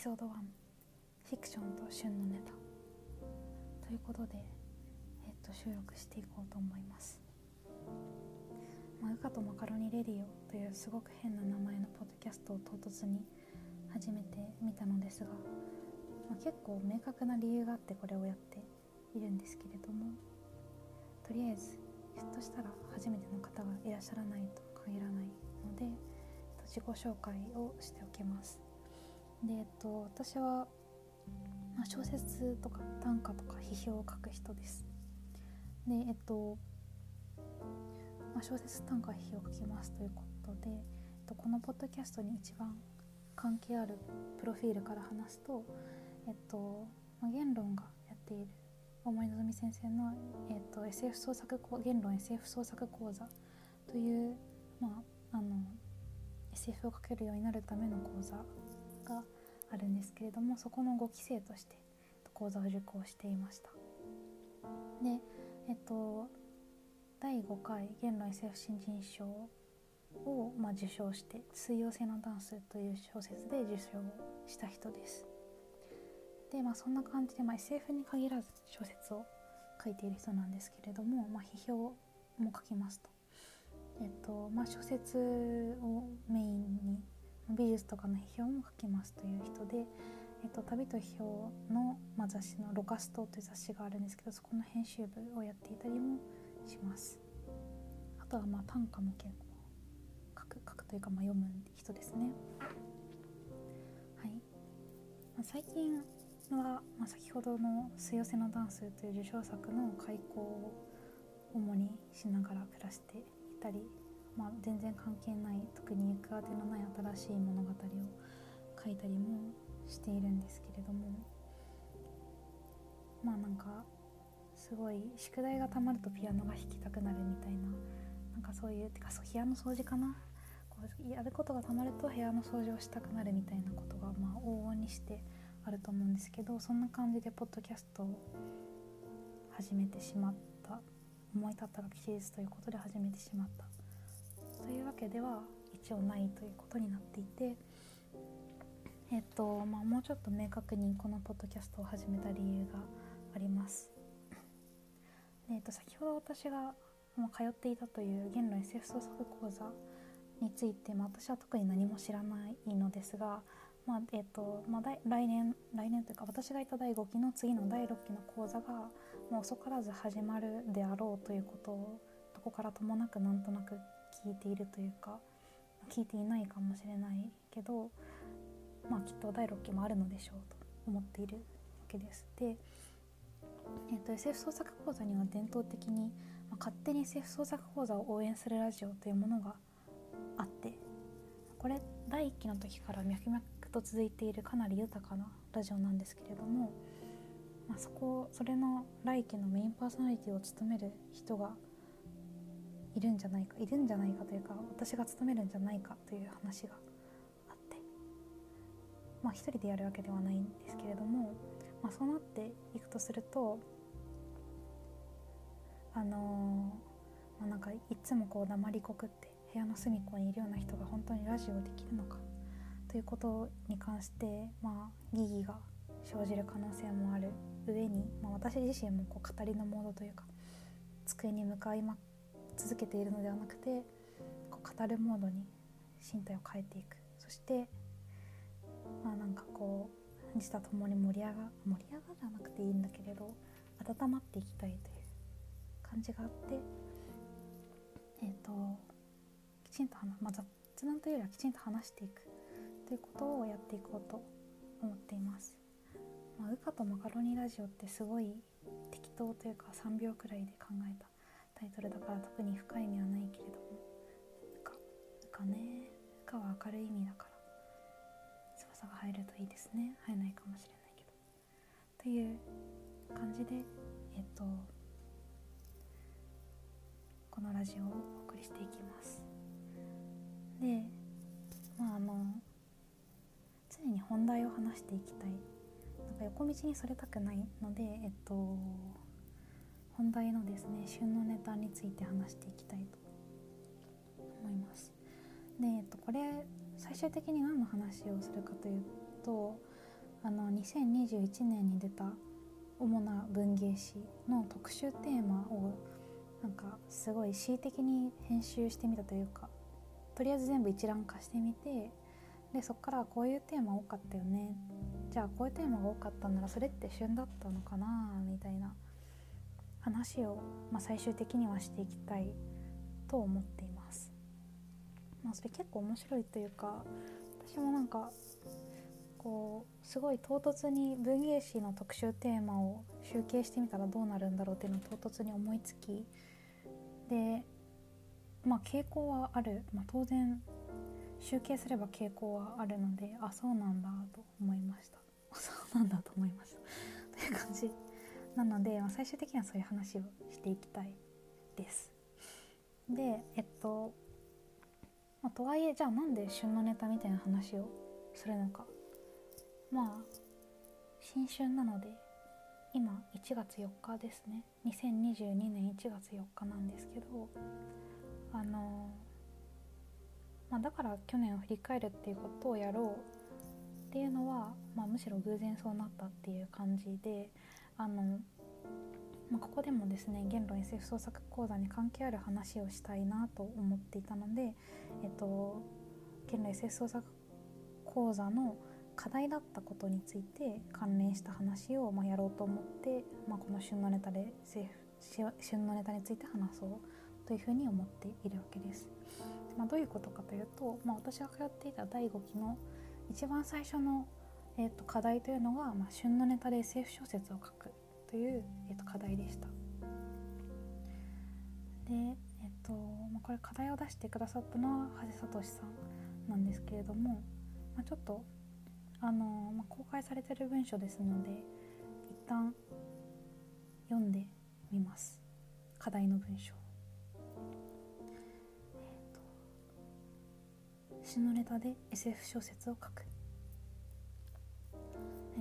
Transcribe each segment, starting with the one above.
ピソード1フィクションと旬のネタということで、えっと、収録していこうと思いますまあ、ウカとマカロニレディオというすごく変な名前のポッドキャストを唐突に始めてみたのですが、まあ、結構明確な理由があってこれをやっているんですけれどもとりあえずひょっとしたら初めての方がいらっしゃらないと限らないので自己紹介をしておきます。で、えっと、私は、まあ、小説とか短歌とか批評を書く人です。で、えっとまあ、小説短歌批評を書きますということで、えっと、このポッドキャストに一番関係あるプロフィールから話すと、えっとまあ、言論がやっている大森の先生の、えっと、SF 創作言論 SF 創作講座という、まあ、あの SF を書けるようになるための講座あるんですけれどもそこの5期生として講座を受講していました。でえっと第5回言論 SF 新人賞を、まあ、受賞して「水曜性のダンス」という小説で受賞した人です。でまあそんな感じで、まあ、SF に限らず小説を書いている人なんですけれども、まあ、批評も書きますと。えっとまあ小説をメインに美術とかの批評も書きますという人でえっと、旅と批評の、まあ、雑誌の「ロカスト」という雑誌があるんですけどそこの編集部をやっていたりもします。あとはまあ短歌も結構書く書くというかまあ読む人ですね。はい、まあ、最近は、まあ、先ほどの「水寄せのダンス」という受賞作の開講を主にしながら暮らしていたり、まあ、全然関係ない特に行くあてのない新しい物語を書いたりもしているんですけれどもまあなんかすごい宿題がたまるとピアノが弾きたくなるみたいななんかそういうてかそう部屋の掃除かな？こうやることがたまると部屋の掃除をしたくなるみたいなことがまあ往々にしてあると思うんですけどそんな感じでポッドキャストを始めてしまった思い立ったが吉日ということで始めてしまったというわけでは一応ないということになっていてえっとまあもうちょっと明確にこのポッドキャストを始めた理由があります。えー、と先ほど私が、まあ、通っていたという言論 SF 創作講座について、まあ、私は特に何も知らないのですが、まあえーとまあ、来年来年というか私がいた第5期の次の第6期の講座がもう遅からず始まるであろうということをどこからともなくなんとなく聞いているというか聞いていないかもしれないけど、まあ、きっと第6期もあるのでしょうと思っているわけです。でえーと、SF 創作講座には伝統的に、まあ、勝手に SF 創作講座を応援するラジオというものがあってこれ第1期の時から脈々と続いているかなり豊かなラジオなんですけれども、まあ、そこそれの来期のメインパーソナリティを務める人がいるんじゃないかいるんじゃないかというか私が務めるんじゃないかという話があって。まあ一人でやるわけではないんですけれどもまあ、そうなっていくとするとあのー、まあ、なんかいつもこう黙りこくって部屋の隅っこにいるような人が本当にラジオできるのかということに関して、まあ、疑義が生じる可能性もある上に、まあ、私自身もこう語りのモードというか机に向かい、ま、続けているのではなくてこう語るモードに身体を変えていくそしてまあなんかこう自他ともに盛り上が盛り上がらなくていいんだけれど温まっていきたいという感じがあってえっ、ー、ときちんと話、まあ、雑談というよりはきちんと話していくということをやっていこうと思っています。まあ、ウカとマカロニラジオってすごい適当というか3秒くらいで考えたタイトルだから特に深い意味はないけれども。ウカウカね。ウカは明るい意味だから。さが入るといいですね。入らないかもしれないけど。という感じでえっとこのラジオをお送りしていきます。でまああの常に本題を話していきたい。なんか横道にそれたくないのでえっと本題のですね旬のネタについて話していきたいと思います。で、えっと、これ最終的に何の話をするかというとあの2021年に出た主な文芸誌の特集テーマをなんかすごい恣意的に編集してみたというかとりあえず全部一覧化してみてでそっからこういうテーマ多かったよね。じゃあこういうテーマが多かったならそれって旬だったのかなみたいな話を、まあ、最終的にはしていきたいと思っています。まあ、それ結構面白いというか私もなんかこうすごい唐突に文芸誌の特集テーマを集計してみたらどうなるんだろうっていうのを唐突に思いつきでまあ傾向はある、まあ、当然集計すれば傾向はあるのであそうなんだと思いました。そうなんだと思いました。という感じ。なので、まあ、最終的にはそういう話をしていきたいです。でえっと、まあ、とはいえじゃあなんで旬のネタみたいな話をするのか。まあ新春なので今1月4日ですね。2022年1月4日なんですけどあのまあ、だから去年を振り返るっていうことをやろうっていうのは、まあ、むしろ偶然そうなったっていう感じであの、まあ、ここでもですね言論 SF 創作講座に関係ある話をしたいなと思っていたので、えっと、言論 SF 創作講座の課題だったことについて関連した話をまやろうと思って、まあ、この旬のネタで旬のネタについて話そうというふうに思っているわけです。まあ、どういうことかというと、まあ、私が通っていた第5期の一番最初の、えー、と課題というのが、まあ、旬のネタで SF 小説を書くという、えー、と課題でした。で、え、ー、とまあ、これ課題を出してくださったのは長谷聡さんなんですけれども、まあ、ちょっとあの、まあ、公開されてる文章ですので一旦読んでみます。課題の文章。旬のネタで SF 小説を書く、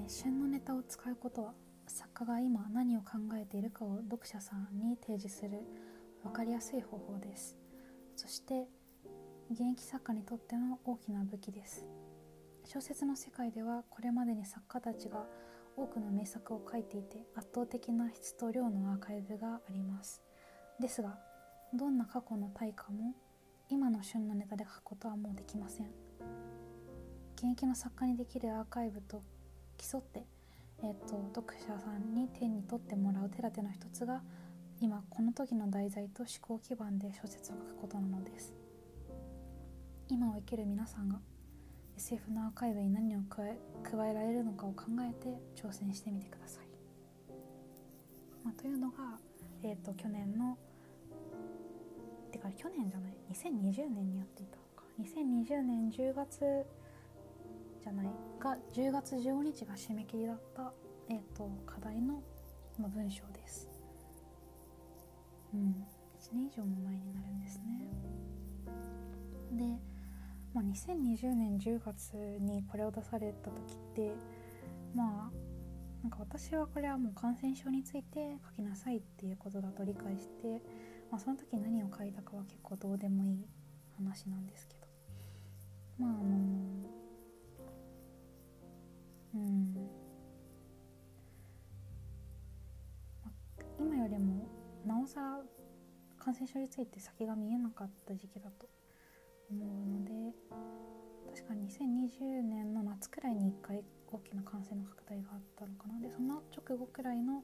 旬のネタを使うことは作家が今何を考えているかを読者さんに提示する分かりやすい方法です。そして現役作家にとっての大きな武器です。小説の世界ではこれまでに作家たちが多くの名作を書いていて圧倒的な質と量のアーカイブがあります。ですがどんな過去の大家も今の旬のネタで書くことはもうできません。現役の作家にできるアーカイブと競って、えーと、読者さんに手に取ってもらう手立ての一つが今この時の題材と思考基盤で小説を書くことなのです。今を生きる皆さんが SF のアーカイブに何を加え加えられるのかを考えて挑戦してみてください、まあ、というのが、えーと去年のてか去年じゃない2020年にやっていたのか。2020年10月じゃないが10月15日が締め切りだった、えーと、課題の文章です。うん1年以上も前になるんですね。で、まあ、2020年10月にこれを出された時ってまあなんか私はこれはもう感染症について書きなさいっていうことだと理解してまあ、その時何を書いたかは結構どうでもいい話なんですけど。まああのうん。今よりもなおさら感染症について先が見えなかった時期だと思うので確か2020年の夏くらいに1回大きな感染の拡大があったのかな。でその直後くらいの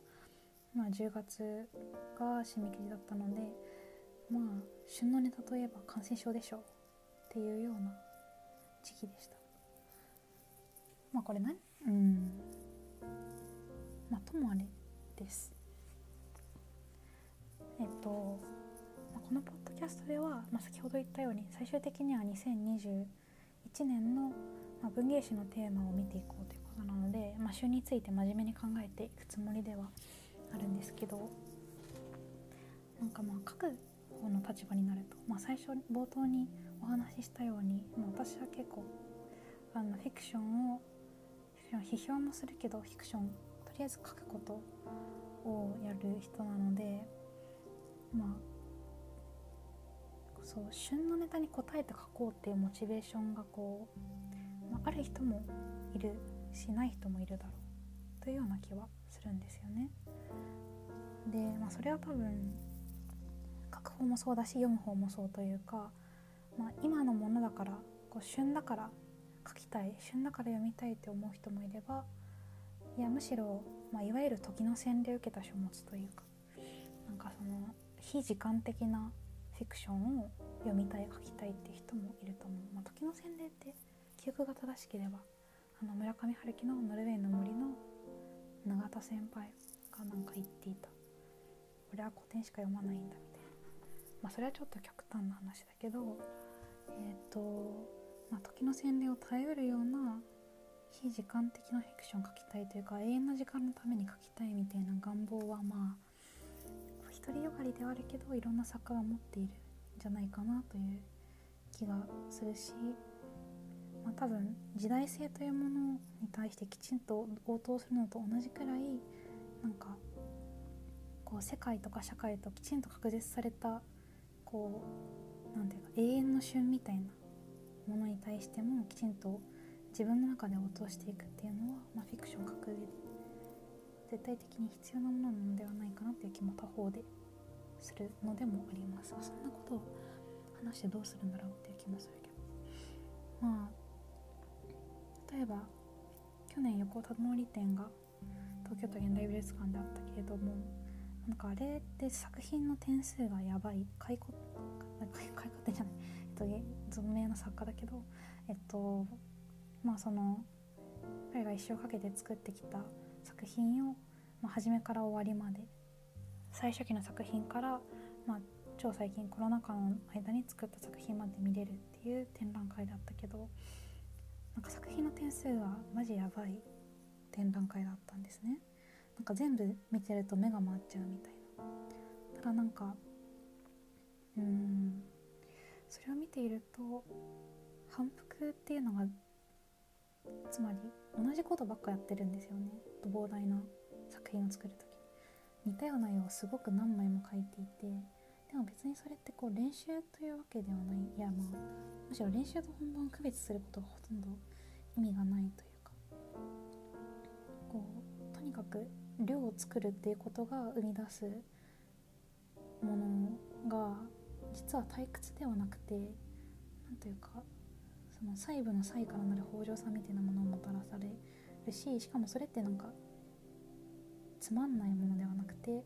まあ、10月が締め切りだったのでまあ旬のネタといえば感染症でしょうっていうような時期でした。まあこれ何うん。まあともあれです。えっと、まあ、このポッドキャストでは、まあ、先ほど言ったように最終的には2021年の、まあ、文芸誌のテーマを見ていこうということなので、まあ、旬について真面目に考えていくつもりではあるんですけどなんかまあ書く方の立場になると、まあ、最初冒頭にお話ししたように、まあ、私は結構あのフィクションを批評もするけどフィクションとりあえず書くことをやる人なのでまあそう旬のネタに応えて書こうっていうモチベーションがこう、まあ、ある人もいるしない人もいるだろうというような気はするんですよね。で、まあ、それは多分書く方もそうだし読む方もそうというか、まあ、今のものだからこう旬だから書きたい旬だから読みたいって思う人もいればいやむしろ、まあ、いわゆる時の洗礼を受けた書物というかなんかその非時間的なフィクションを読みたい書きたいって人もいると思う、まあ、時の洗礼って記憶が正しければあの村上春樹の「ノルウェーの森」の永田先輩がなんか言っていた「俺は古典しか読まないんだ」みたいな。まあそれはちょっと極端な話だけどえっ、ー、とまあ、時の洗礼を頼るような非時間的なフィクションを書きたいというか永遠な時間のために書きたいみたいな願望はまあ独りよがりではあるけどいろんな作家が持っているんじゃないかなという気がするし、まあ、多分時代性というものに対してきちんと応答するのと同じくらいなんかこう世界とか社会ときちんと確実されたこうなんていうか永遠の旬みたいなものに対してもきちんと自分の中で落としていくっていうのは、まあ、フィクションを書く上で絶対的に必要なものなのではないかなっていう気も他方でするのでもあります。そんなことを話してどうするんだろうっていう気もするけ。どまあ例えば去年横田通り展が東京都現代美術館であったけれどもなんかあれって作品の点数がやばい。解雇解雇点じゃない。と存命の作家だけどえっとまあその彼が一生かけて作ってきた作品を、まあ、初めから終わりまで最初期の作品から、まあ、超最近コロナ禍の間に作った作品まで見れるっていう展覧会だったけどなんか作品の点数がマジやばい展覧会だったんですね。なんか全部見てると目が回っちゃうみたいな。ただなんかうーんそれを見ていると反復っていうのがつまり同じことばっかやってるんですよね。膨大な作品を作る時。似たような絵をすごく何枚も描いていてでも別にそれってこう練習というわけではない。いやまあむしろ練習と本番を区別することがほとんど意味がないというか。こうとにかく量を作るっていうことが生み出すものが実は退屈ではなくて何というかその細部の細からなる北条さみたいなものをもたらされるししかもそれってなんかつまんないものではなくて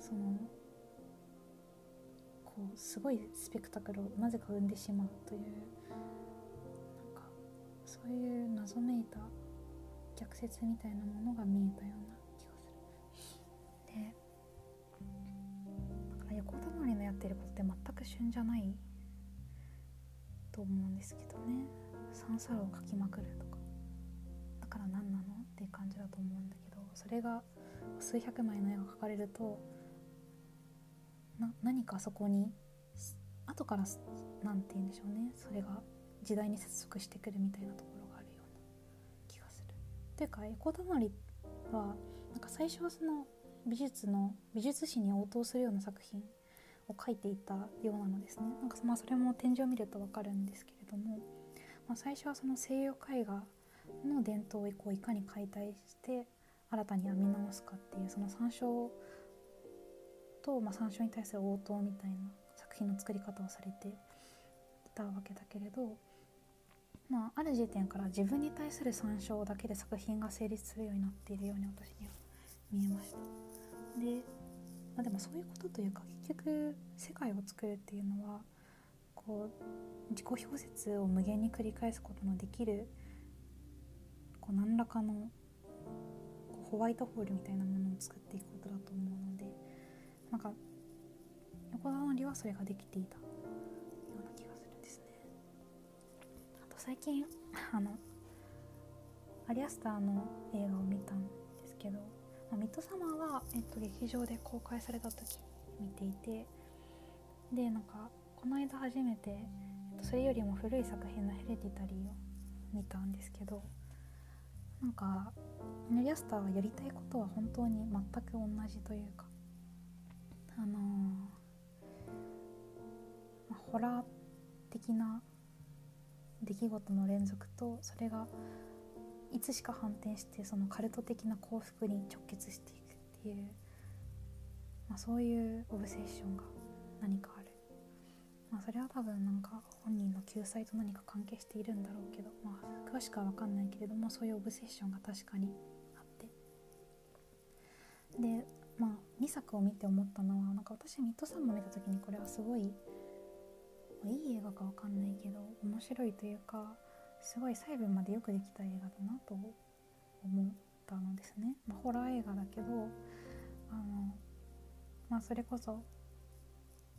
そのこうすごいスペクタクルをなぜか生んでしまうというなんかそういう謎めいた逆説みたいなものが見えたような気がする。で横たまりのやってることって全く旬じゃないと思うんですけどね。三叉路を書きまくるとか。だから何なのっていう感じだと思うんだけどそれが数百枚の絵が描かれるとな何かそこに後から何て言うんでしょうね。それが時代に接続してくるみたいなところがあるような気がする。というか横たまりはなんか最初はその美術の美術史に応答するような作品を書いていたようなのですね。なんかまあそれも展示を見ると分かるんですけれども、まあ、最初はその西洋絵画の伝統をこういかに解体して新たに編み直すかっていうその参照と、まあ、参照に対する応答みたいな作品の作り方をされていたわけだけれど、まあ、ある時点から自分に対する参照だけで作品が成立するようになっているように私には見えました。でまあ、でもそういうことというか結局世界を作るっていうのはこう自己表説を無限に繰り返すことのできるこう何らかのホワイトホールみたいなものを作っていくことだと思うのでなんか横田のりはそれができていたような気がするんですね。あと最近あのアリアスターの映画を見たんですけど、ミッドサマーは、えっと、劇場で公開された時見ていてでなんかこの間初めて、えっと、それよりも古い作品の「ヘレディタリー」を見たんですけどなんかネリアスターがやりたいことは本当に全く同じというかあのー、まあ、ホラー的な出来事の連続とそれがいつしか反転してそのカルト的な幸福に直結していくっていう、まあ、そういうオブセッションが何かある、まあ、それは多分なんか本人の救済と何か関係しているんだろうけど、まあ、詳しくは分かんないけれどもそういうオブセッションが確かにあって。でまあ2作を見て思ったのはなんか私ミッドサマー見た時にこれはすごい、ま、いい映画か分かんないけど面白いというかすごい細部までよくできた映画だなと思ったのですね、まあ、ホラー映画だけどあの、まあ、それこそ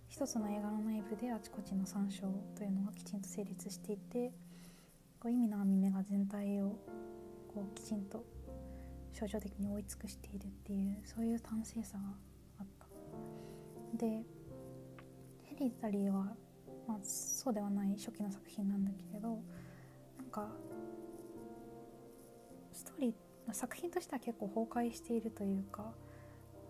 一つの映画の内部であちこちの参照というのがきちんと成立していてこう意味の網目が全体をこうきちんと象徴的に追い尽くしているっていうそういう端正さがあった。でヘリタリーは、まあ、そうではない初期の作品なんだけれどかストーリー作品としては結構崩壊しているというか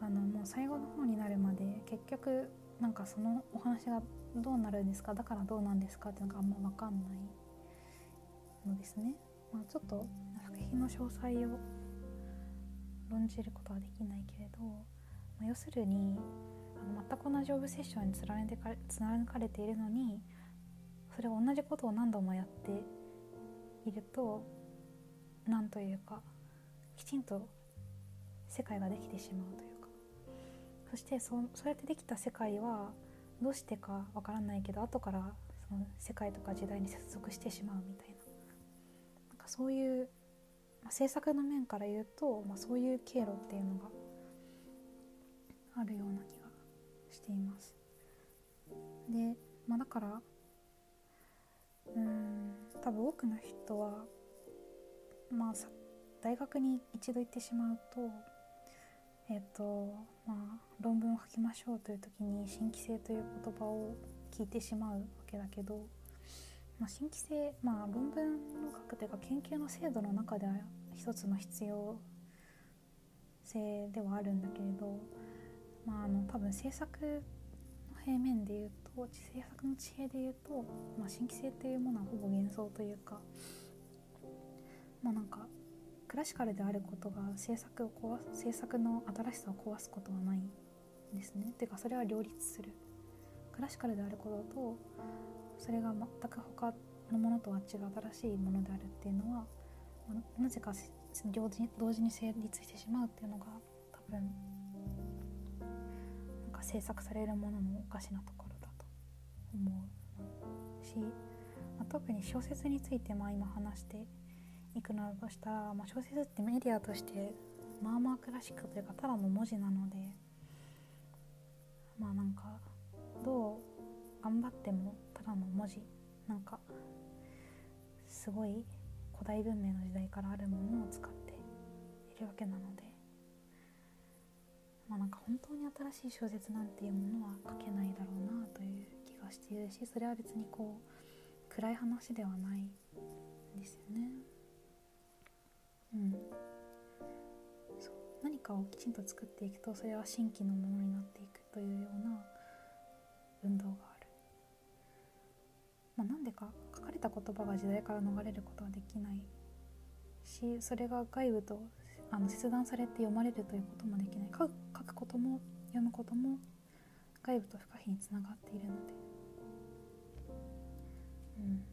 あのもう最後の方になるまで結局なんかそのお話がどうなるんですかだからどうなんですかっていうのがあんま分かんないのですね。まあ、ちょっと作品の詳細を論じることはできないけれど、まあ、要するにあの全く同じオブセッションに貫かれているのにそれを同じことを何度もやっていると何というかきちんと世界ができてしまうというかそしてそそうやってできた世界はどうしてかわからないけど後からその世界とか時代に接続してしまうみたいななんかそういう、まあ、制作の面から言うと、まあ、そういう経路っていうのがあるような気がしています。で、まあ、だからうん。多分多くの人はまあさ大学に一度行ってしまうとえっ、とまあ論文を書きましょうという時に新規性という言葉を聞いてしまうわけだけど、まあ、新規性まあ論文の書くというか研究の制度の中では一つの必要性ではあるんだけれどまああの多分制作平面でいうと制作の地平でいうと、まあ、新規性っていうものはほぼ幻想というかまあなんかクラシカルであることが制作を壊す制作の新しさを壊すことはないんですね。ていうかそれは両立する。クラシカルであることとそれが全く他のものとは違う新しいものであるっていうのはなぜか同時に成立してしまうっていうのが多分か制作されるもののおかしなところ思うし、まあ、特に小説についてまあ今話していくのだとしたら、まあ、小説ってメディアとしてまあまあクラシックというかただの文字なのでまあなんかどう頑張ってもただの文字なんかすごい古代文明の時代からあるものを使っているわけなのでまあなんか本当に新しい小説なんていうものは書けないだろうなという気がしているしそれは別にこう暗い話ではないですよね。うんそう何かをきちんと作っていくとそれは新規のものになっていくというような運動がある。まあ、なんでか書かれた言葉が時代から逃れることはできないしそれが外部とあの切断されて読まれるということもできない。書くことも読むことも外部と不可避につながっているので。うん、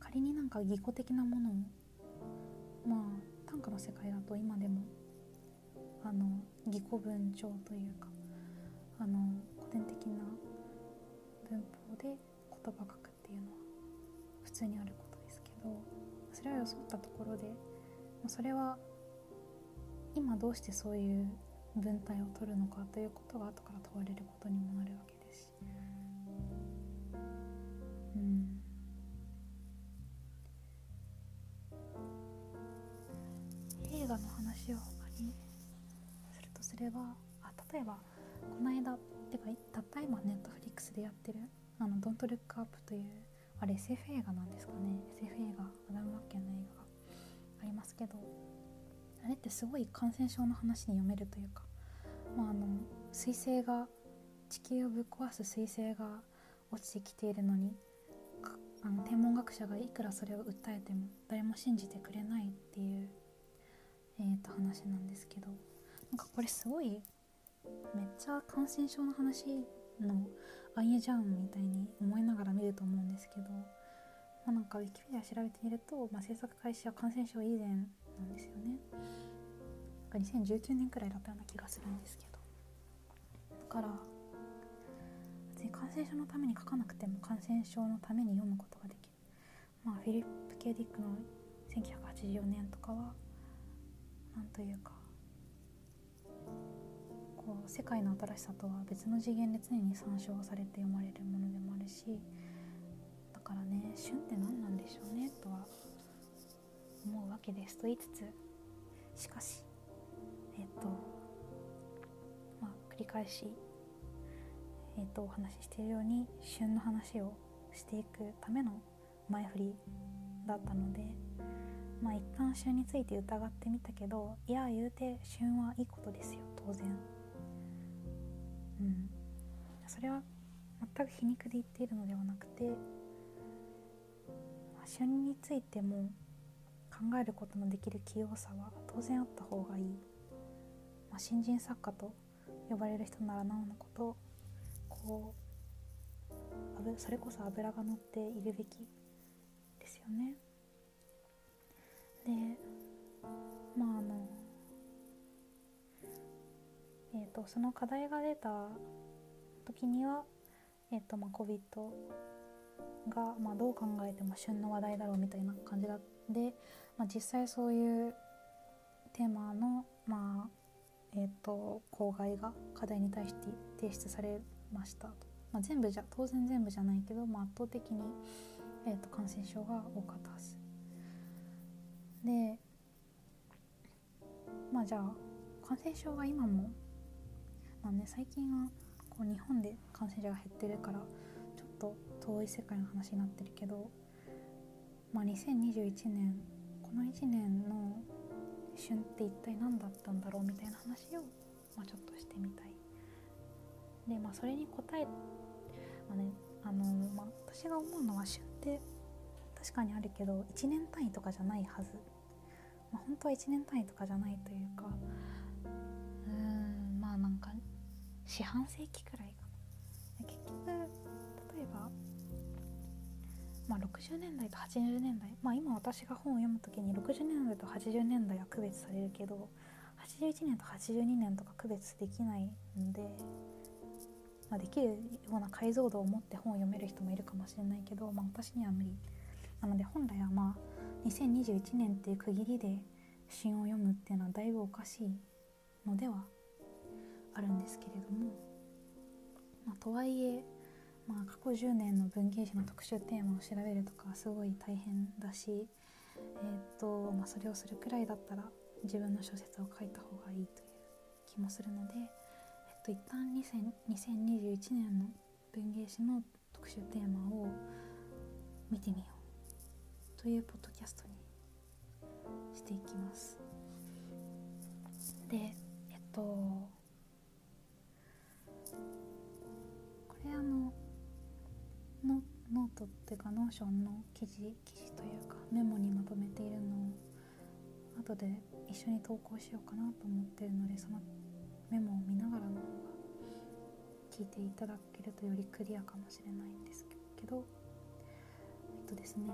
仮になんか技巧的なものをまあ短歌の世界だと今でもあの技巧文帳というかあの古典的な文法で言葉書くっていうのは普通にあることですけどそれは装ったところでそれは今どうしてそういう文体を取るのかということが後から問われることにもなるわけですし。うん。映画の話を他にするとすればあ例えばこの間てかたった今ネットフリックスでやってる「あのドントルックアップというあれ SF 映画なんですかね。SF 映画アダム・マッケンの映画がありますけど。あれってすごい感染症の話に読めるというか、まあ、あの彗星が地球をぶっ壊す彗星が落ちてきているのにあの天文学者がいくらそれを訴えても誰も信じてくれないっていう、えー、と話なんですけどなんかこれすごいめっちゃ感染症の話のあいえじゃんみたいに思いながら見ると思うんですけど、まあ、なんかウィキペディア調べてみると、まあ、制作開始は感染症以前なんですよね。2019年くらいだったような気がするんですけどだから別に感染症のために書かなくても感染症のために読むことができるまあフィリップ・ケディックの1984年とかはなんというかこう世界の新しさとは別の次元で常に参照されて読まれるものでもあるしだからね旬って何なんでしょうねとは思うわけですと言いつつしかしえっとまあ繰り返しえっとお話ししているように旬の話をしていくための前振りだったのでまあ一旦旬について疑ってみたけどいや言うて旬はいいことですよ当然。うん。それは全く皮肉で言っているのではなくて、旬についても考えることのできる器用さは当然あった方がいいまあ、新人作家と呼ばれる人ならなおのことこうそれこそ脂が乗っているべきですよね。でまああのえーと、その課題が出た時には、えーとまあ、COVID が、まあ、どう考えても旬の話題だろうみたいな感じで、まあ、実際そういうテーマの、まあ、えーと、公害が課題に対して提出されました、まあ、全部じゃ当然全部じゃないけど、まあ、圧倒的に、えーと、感染症が多かったはずでまあじゃあ感染症が今もまあね最近はこう日本で感染者が減ってるからちょっと遠い世界の話になってるけどまあ2021年の1年の旬って一体何だったんだろうみたいな話を、まあ、ちょっとしてみたい。でまあそれに答えまあねあのまあ、私が思うのは旬って確かにあるけど1年単位とかじゃないはず、まあ、本当は1年単位とかじゃないというかうーんまあなんか四半世紀くらいかな。結局例えばまあ、60年代と80年代、まあ、今私が本を読む時に60年代と80年代は区別されるけど81年と82年とか区別できないので、まあ、できるような解像度を持って本を読める人もいるかもしれないけど、まあ、私には無理。なので本来はまあ2021年っていう区切りで詩を読むっていうのはだいぶおかしいのではあるんですけれども、まあ、とはいえまあ、過去10年の文芸誌の特集テーマを調べるとかすごい大変だし、えーとまあ、それをするくらいだったら自分の小説を書いた方がいいという気もするので、えっと、一旦2021年の文芸誌の特集テーマを見てみようというポッドキャストにしていきます。でえっとノノートっていうか Notion の記事記事というかメモにまとめているのを後で一緒に投稿しようかなと思ってるのでそのメモを見ながらの方が聞いていただけるとよりクリアかもしれないんですけどえっとですね、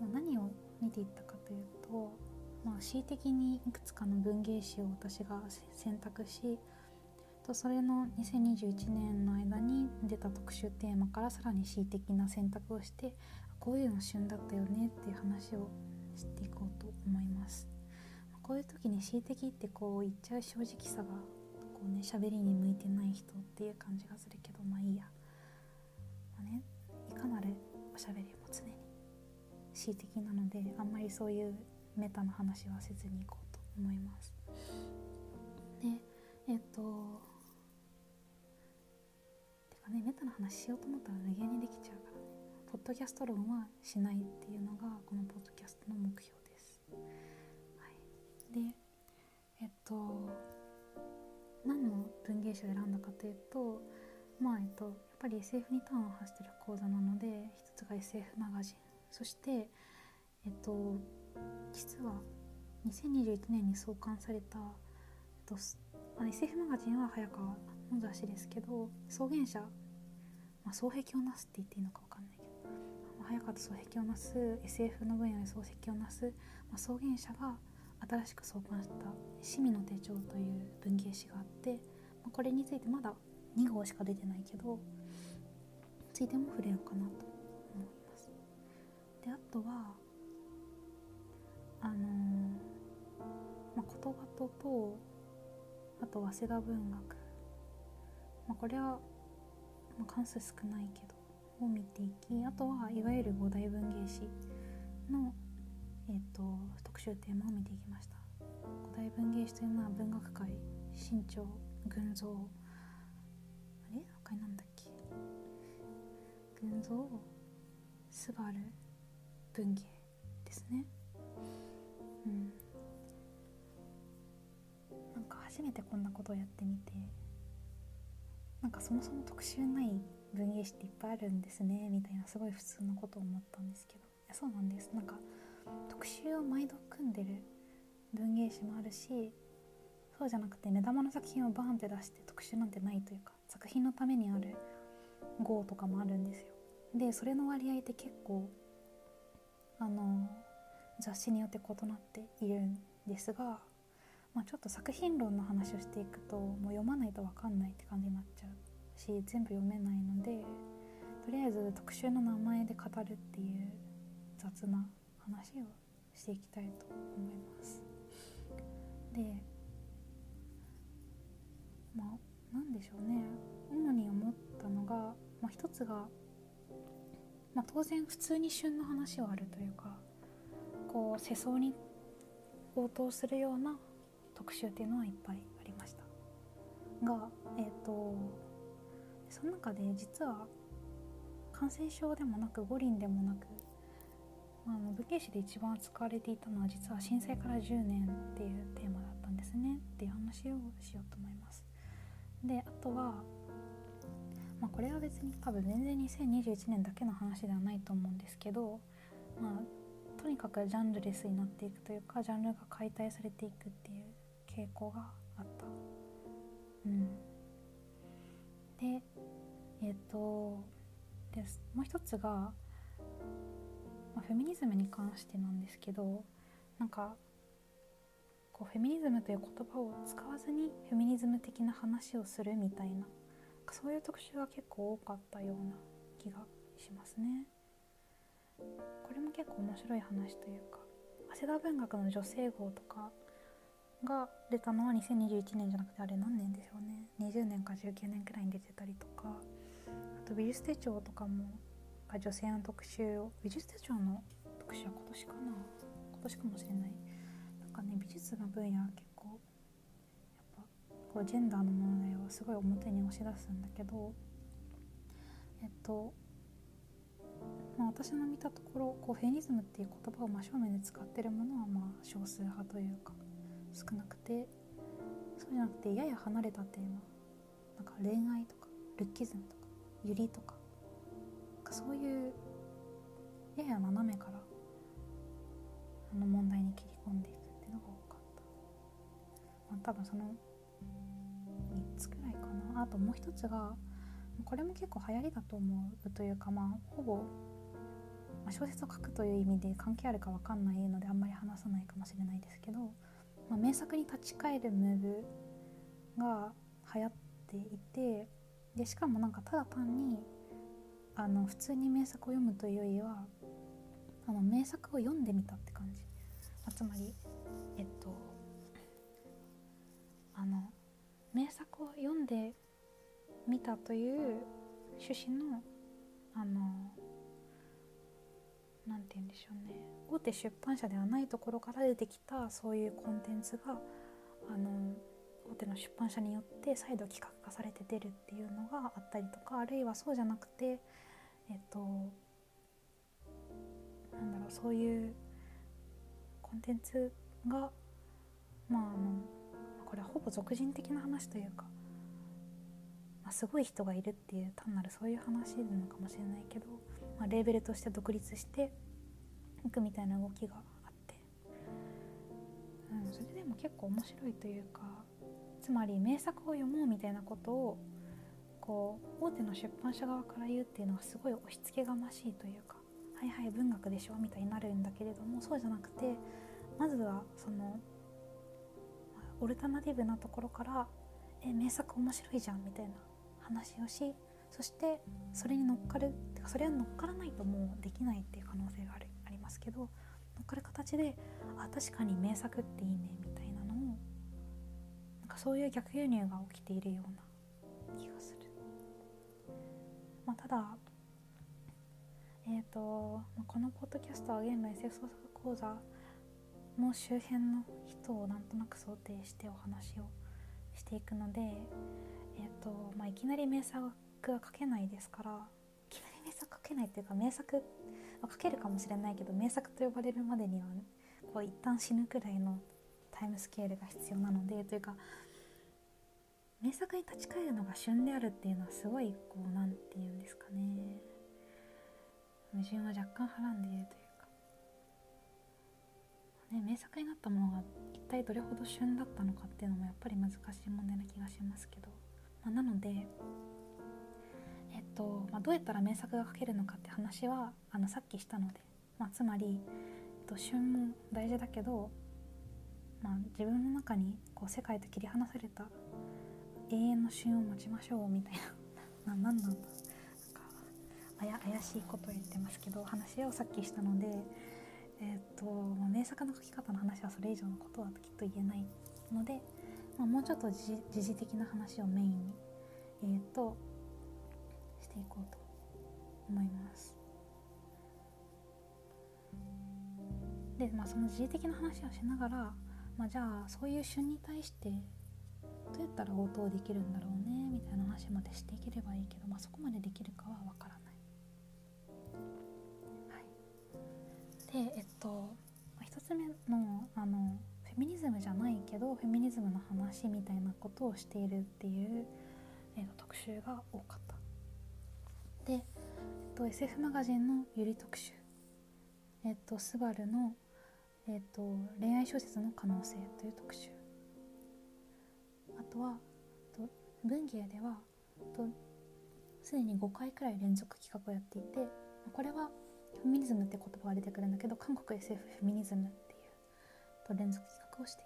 ま、何を見ていったかというと、まあ、恣意的にいくつかの文芸誌を私が選択しとそれの2021年の間に出た特集テーマからさらに恣意的な選択をしてこういうの旬だったよねっていう話をしていこうと思います。こういう時に恣意的ってこう言っちゃう正直さがこうね喋りに向いてない人っていう感じがするけどまあいいや、まあね、いかなるおしゃべりも常に恣意的なのであんまりそういうメタな話はせずにいこうと思います。でえっとねメタな話しようと思ったら無限にできちゃうからね。ポッドキャスト論はしないっていうのがこのポッドキャストの目標です、はい、でえっと何の文芸誌を選んだかというとまあえっとやっぱり SF に端を発してる講座なので一つが SF マガジン。そしてえっと実は2021年に創刊された、えっと、SF マガジンは早川の雑誌ですけど草原社、まあ、双璧をなすって言っていいのか分かんないけどまあ早川と双璧をなす SF の分野で双璧をなす、まあ、草原社が新しく創刊した「趣味の手帳」という文芸誌があって、まあ、これについてまだ2号しか出てないけどついても触れようかなと思います。であとはあのー、まあ、言葉ととあと早稲田文学、まあ、これは、まあ、関数少ないけどを見ていきあとはいわゆる五大文芸誌の、えーと、特集テーマを見ていきました。五大文芸誌というのは文学界新潮群像あれ？他になんだっけ？群像すがる文芸ですね。うん。なんか初めてこんなことをやってみてなんかそもそも特集ない文芸誌っていっぱいあるんですねみたいなすごい普通のことを思ったんですけど。いやそうなんです。なんか特集を毎度組んでる文芸誌もあるしそうじゃなくて目玉の作品をバーンって出して特集なんてないというか作品のためにある号とかもあるんですよ。でそれの割合って結構あの雑誌によって異なっているんですがまあ、ちょっと作品論の話をしていくともう読まないと分かんないって感じになっちゃうし全部読めないのでとりあえず特集の名前で語るっていう雑な話をしていきたいと思います。でまあ何でしょうね主に思ったのが、まあ、一つが、まあ、当然普通に旬の話はあるというかこう世相に応答するような特集っていうのはいっぱいありました。がえっ、ー、とその中で実は感染症でもなく五輪でもなくあの武家史で一番使われていたのは実は震災から10年っていうテーマだったんですね。っていう話をしようと思います。であとは、まあ、これは別に多分全然2021年だけの話ではないと思うんですけどまあとにかくジャンルレスになっていくというかジャンルが解体されていくっていう傾向があった。うん、でえっ、ー、とですもう一つが、まあ、フェミニズムに関してなんですけどなんかこうフェミニズムという言葉を使わずにフェミニズム的な話をするみたいなそういう特集が結構多かったような気がしますね。これも結構面白い話というか早稲田文学の女性号とかが出たのは2021年じゃなくてあれ何年でしょうね。20年か19年くらいに出てたりとか。あと美術手帳とかも女性の特集を美術手帳の特集は今年かな。今年かもしれない。なんかね美術の分野は結構やっぱこうジェンダーの問題をすごい表に押し出すんだけどえっとまあ、私の見たところこうフェニズムっていう言葉を真正面で使ってるものはまあ少数派というか。少なくてそうじゃなくてやや離れたテーマなんか恋愛とかルッキズムとかユリとかそういうやや斜めからあの問題に切り込んでいくっていうのが多かった、まあ、多分その3つくらいかな。あともう一つがこれも結構流行りだと思うというかまあほぼ、まあ、小説を書くという意味で関係あるか分かんないのであんまり話さないかもしれないですけどまあ、名作に立ち返るムーブが流行っていてでしかもなんかただ単にあの普通に名作を読むというよりはあの名作を読んでみたって感じ、まあ、つまりえっとあの名作を読んでみたという趣旨のあの何て言うんでしょうね。大手出版社ではないところから出てきたそういうコンテンツがあの大手の出版社によって再度企画化されて出るっていうのがあったりとかあるいはそうじゃなくてえっとなんだろうそういうコンテンツがまああのこれはほぼ俗人的な話というか、まあ、すごい人がいるっていう単なるそういう話なのかもしれないけど、まあ、レーベルとして独立していくみたいな動きがあって、うん、それでも結構面白いというかつまり名作を読もうみたいなことをこう大手の出版社側から言うっていうのはすごい押し付けがましいというかはいはい文学でしょみたいになるんだけれどもそうじゃなくてまずはそのオルタナティブなところからえ名作面白いじゃんみたいな話をしそしてそれに乗っかるてかそれは乗っからないともうできないっていう可能性があるありますけど乗っかる形であ確かに名作っていいねみたいなのをなんかそういう逆輸入が起きているような気がする。まあ、ただえーとまあ、このポッドキャストは現代 SF 創作講座の周辺の人をなんとなく想定してお話をしていくので、えーとまあ、いきなり名作は書けないですからいきなり名作書けないっていうか名作は書けるかもしれないけど名作と呼ばれるまでにはこう一旦死ぬくらいのタイムスケールが必要なのでというか名作に立ち返るのが旬であるっていうのはすごいこう何て言うんですかね。矛盾は若干はらんでいるというね、名作になったものが一体どれほど旬だったのかっていうのもやっぱり難しい問題な気がしますけど、まあ、なので、えっとまあ、どうやったら名作が書けるのかって話はあのさっきしたので、まあ、つまり、えっと、旬も大事だけど、まあ、自分の中にこう世界と切り離された永遠の旬を待ちましょうみたいな ななんなんだなんか怪しいこと言ってますけど話をさっきしたのでえーとまあ、名作の書き方の話はそれ以上のことはきっと言えないので、まあ、もうちょっと時事的な話をメインに、えーと、していこうと思います。で、まあ、その時事的な話をしながら、まあ、じゃあそういう旬に対してどうやったら応答できるんだろうねみたいな話までしていければいいけど、まあ、そこまでできるかは分からない。はいでえっとまあ1つ目のあのフェミニズムじゃないけどフェミニズムの話みたいなことをしているっていう、えっと、特集が多かった。で、えっと、SF マガジンのゆり特集。えっとスバルの、えっと、恋愛小説の可能性という特集。あとは文芸ではすでに5回くらい連続企画をやっていてこれはフェミニズムって言葉が出てくるんだけど韓国 SF フェミニズムっていうと連続企画をして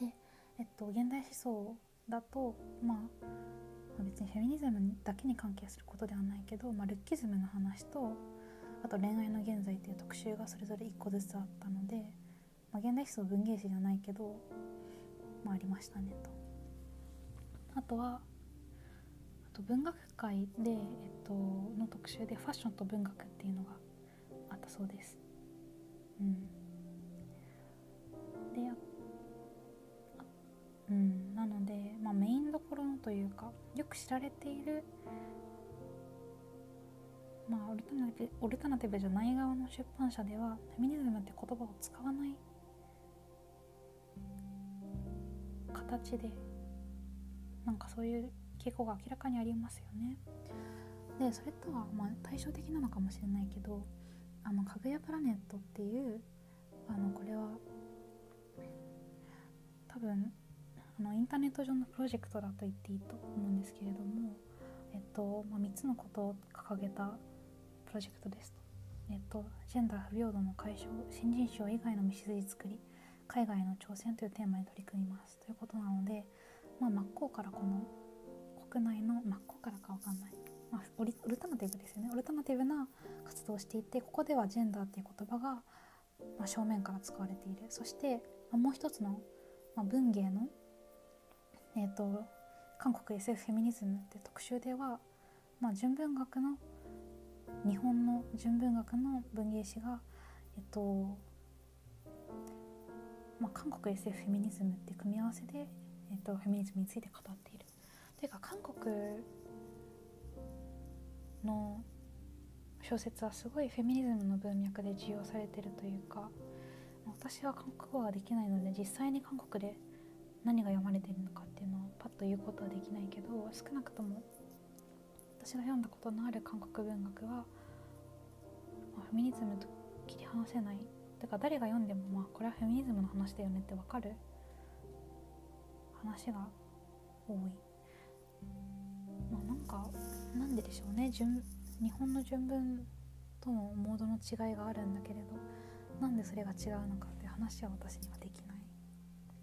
いる。でえっと現代思想だとまあ別にフェミニズムだけに関係することではないけど、まあ、ルッキズムの話とあと恋愛の現在という特集がそれぞれ1個ずつあったので、まあ、現代思想文芸誌じゃないけど、まあ、ありましたねと。あとはあと文学界で、えっと、の特集でファッションと文学っていうのがあったそうです。うん、であうん、まあ、メインどころのというかよく知られている、まあ、オルタナティブオルタナティブじゃない側の出版社ではフェミニズムって言葉を使わない形でなんかそういう傾向が明らかにありますよね。でそれとはまあ対照的なのかもしれないけど「あのかぐやプラネット」っていうあのこれは多分あのインターネット上のプロジェクトだと言っていいと思うんですけれども、えっとまあ、3つのことを掲げたプロジェクトですと。えっと、ジェンダー不平等の解消新人賞以外の道筋作り海外の挑戦というテーマに取り組みます。ということなので、まあ、真っ向からこの国内の真っ向からか分かんない、まあ、オルタナティブですよね。オルタナティブな活動をしていてここではジェンダーっていう言葉が、ま、正面から使われている。そして、ま、もう一つの、ま、文芸の、えーと、韓国 SF フェミニズムって特集では、まあ、純文学の日本の純文学の文芸誌がえっとまあ、韓国 SF フェミニズムって組み合わせで、えっと、フェミニズムについて語っている。ていうか韓国の小説はすごいフェミニズムの文脈で授与されてるというか私は韓国語ができないので実際に韓国で何が読まれてるのかっていうのをパッと言うことはできないけど少なくとも私が読んだことのある韓国文学は、まあ、フェミニズムと切り離せない。だから誰が読んでもまあこれはフェミニズムの話だよねって分かる話が多い。まあなんかなんででしょうね。純日本の純文とのモードの違いがあるんだけれどなんでそれが違うのかっていう話は私にはできない、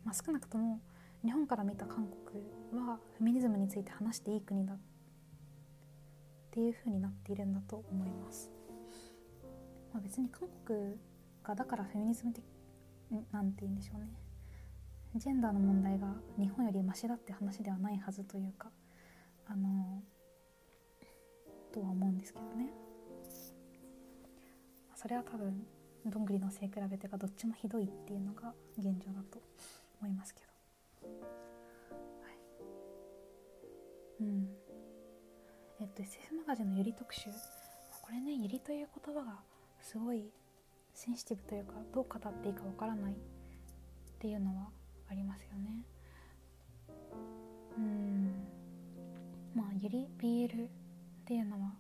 まあ、少なくとも日本から見た韓国はフェミニズムについて話していい国だっていう風になっているんだと思います、まあ、別に韓国がだからフェミニズム的なんて言うんでしょうね。ジェンダーの問題が日本よりマシだって話ではないはずというかあのとは思うんですけどね。それは多分どんぐりの背比べてがどっちもひどいっていうのが現状だと思いますけど。はい。うん。えっと SF マガジンのゆり特集。これねゆりという言葉がすごいセンシティブというかどう語っていいかわからないっていうのはありますよね。うん。まあゆり BL っていうのは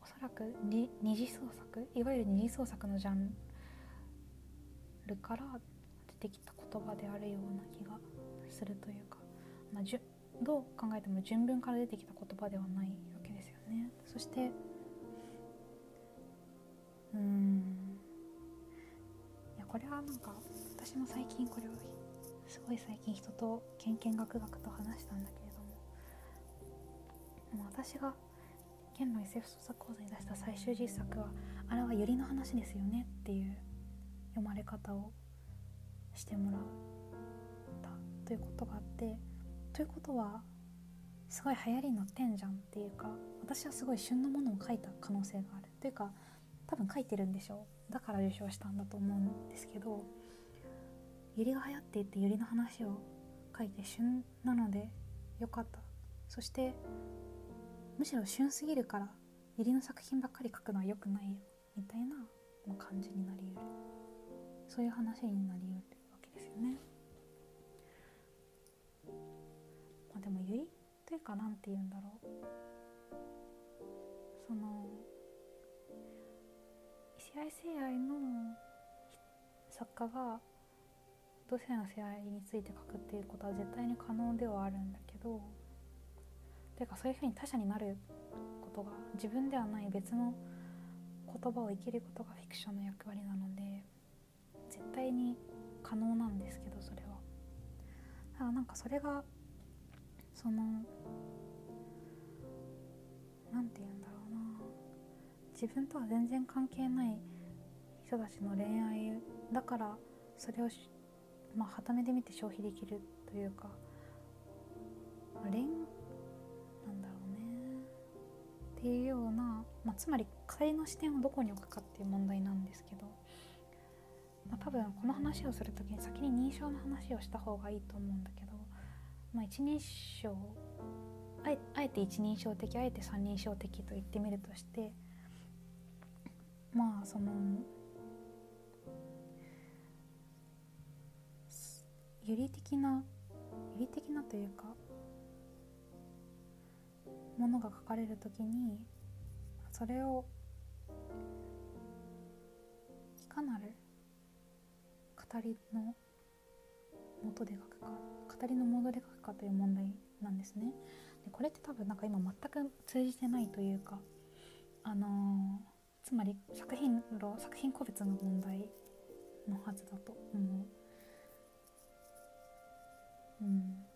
おそらく二次創作？いわゆる二次創作のジャンルから言葉であるような気がするというか、まあ、じゅどう考えても純文から出てきた言葉ではないわけですよね。そしてうん。いやこれはなんか私も最近これをすごい最近人とけんけんがくがくと話したんだけれどもも私が県の SF 創作講座に出した最終実作はあれはユリの話ですよねっていう読まれ方をしてもらったということがあってということはすごい流行りに乗ってんじゃんっていうか私はすごい旬のものを書いた可能性がある。というか多分書いてるんでしょう。だから受賞したんだと思うんですけどユリが流行っていてユリの話を書いて旬なのでよかった。そしてむしろ旬すぎるからユリの作品ばっかり書くのは良くないよ。みたいな感じになりうる。そういう話になりうる。よね。まあ、でもユリというか何て言うんだろうその異性愛性愛の作家が同性の性愛について書くっていうことは絶対に可能ではあるんだけどていうかそういうふうに他者になることが自分ではない別の言葉を生きることがフィクションの役割なので絶対に可能なんですけどそれは。だからなんかそれがその何て言うんだろうな。自分とは全然関係ない人たちの恋愛だからそれをまあはためで見て消費できるというか。恋なんだろうね。っていうような、まあ、つまり仮の視点をどこに置くかっていう問題なんですけど、まあ、多分この話をする時に先に認証の話をした方がいいと思うんだけど、まあ、一人称あえあえて一人称的あえて三人称的と言ってみるとしてまあその有利的な有利的なというかものが書かれる時にそれをいかなる語りの元で書くか語りのモードで書くかという問題なんですね。でこれって多分なんか今全く通じてないというかあのー、つまり作品論作品個別の問題のはずだと思う。うん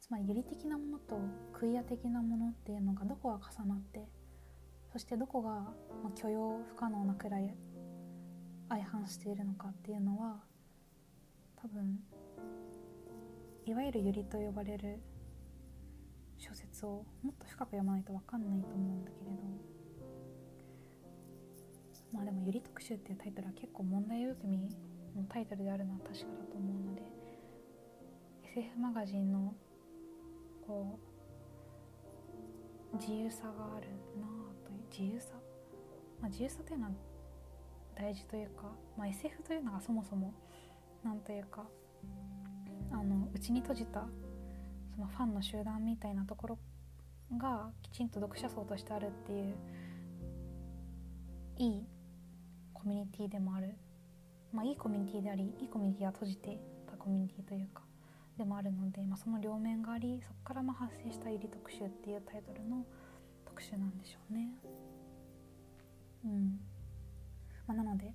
つまり有利的なものとクイア的なものっていうのがどこが重なってそしてどこが、許容不可能なくらい相反しているのかっていうのは多分いわゆるユリと呼ばれる小説をもっと深く読まないと分かんないと思うんだけれど。まあでも「ユリ特集」っていうタイトルは結構問題含みのタイトルであるのは確かだと思うので SF マガジンのこう自由さがあるなあという自由さ、まあ、自由さというのは大事というか、まあ、SF というのがそもそもなんというかあの内に閉じたそのファンの集団みたいなところがきちんと読者層としてあるっていういいコミュニティでもあるまあいいコミュニティでありいいコミュニティは閉じてたコミュニティというかでもあるので、まあ、その両面がありそこからまあ発生した「入り特集」っていうタイトルの特集なんでしょうね。うんまあ、なので、